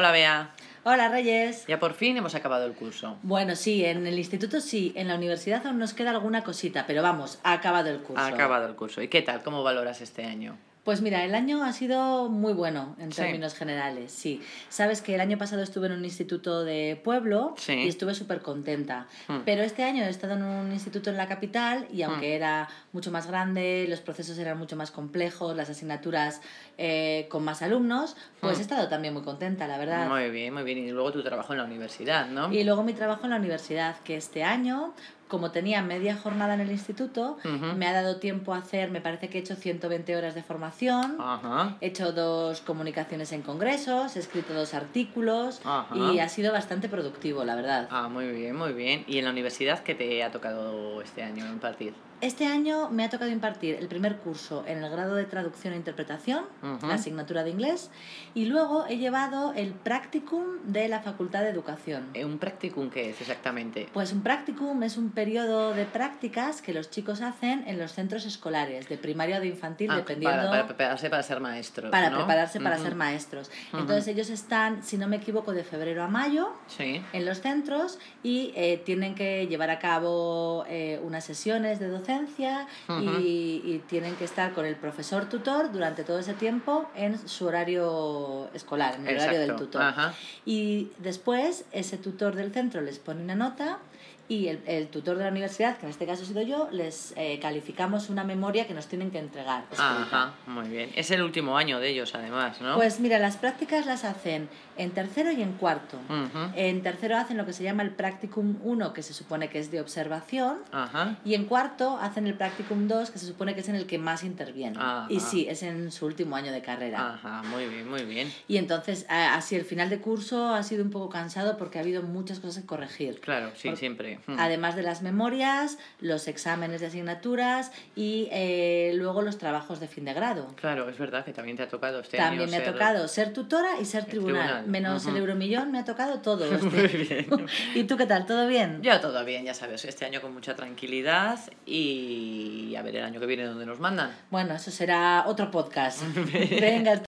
Hola, Bea. Hola, Reyes. Ya por fin hemos acabado el curso. Bueno, sí, en el instituto sí, en la universidad aún nos queda alguna cosita, pero vamos, ha acabado el curso. Ha acabado el curso. ¿Y qué tal? ¿Cómo valoras este año? Pues mira, el año ha sido muy bueno en Sí. términos generales, sí. Sabes que el año pasado estuve en un instituto de pueblo Sí. y estuve súper contenta. Hmm. Pero este año he estado en un instituto en la capital y aunque era mucho más grande, los procesos eran mucho más complejos, las asignaturas eh, con más alumnos, pues Hmm. he estado también muy contenta, la verdad. Muy bien, muy bien. Y luego tu trabajo en la universidad, ¿no? Y luego mi trabajo en la universidad, que este año, como tenía media jornada en el instituto, Ujú. me ha dado tiempo a hacer, me parece que he hecho 120 horas de formación. Ajá. He hecho dos comunicaciones en congresos, he escrito dos artículos Ajá. y ha sido bastante productivo, la verdad. Ah, muy bien, muy bien. ¿Y en la universidad qué te ha tocado este año impartir? Este año me ha tocado impartir el primer curso en el grado de traducción e interpretación, Ujú. la asignatura de inglés, y luego he llevado el practicum de la Facultad de Educación. Eh, ¿Un practicum qué es exactamente? Pues un practicum es un periodo de prácticas que los chicos hacen en los centros escolares, de primaria o de infantil, Ah, dependiendo... para, para prepararse para ser maestros. para ¿no? prepararse para ser maestros. Entonces ellos están, si no me equivoco, de febrero a mayo Sí. en los centros y eh, tienen que llevar a cabo eh, unas sesiones de docencia y, y tienen que estar con el profesor tutor durante todo ese tiempo en su horario escolar, en el horario del tutor. Ajá. Y después ese tutor del centro les pone una nota y el, el tutor de la universidad, que en este caso he sido yo, les eh, calificamos una memoria que nos tienen que entregar. escrita. Ajá, muy bien. Es el último año de ellos, además, ¿no? Pues mira, las prácticas las hacen en tercero y en cuarto. Ujú. En tercero hacen lo que se llama el Practicum 1, que se supone que es de observación. Ajá. Y en cuarto hacen el Practicum 2, que se supone que es en el que más intervienen. Ajá. Y sí, es en su último año de carrera. Ajá, muy bien, muy bien. Y entonces, a- así el final de curso ha sido un poco cansado porque ha habido muchas cosas que corregir. Claro, sí, Por- siempre. Mm. Además de las memorias, los exámenes de asignaturas y eh, luego los trabajos de fin de grado. Claro, es verdad que también te ha tocado este año. También me ha ser- tocado ser tutora y ser tribunal. tribunal, Menos el ujú. euromillón, me ha tocado todo. este. Muy bien. ¿Y tú qué tal? ¿Todo bien? Yo todo bien, ya sabes, este año con mucha tranquilidad y a ver el año que viene dónde nos mandan. Bueno, eso será otro podcast. Venga.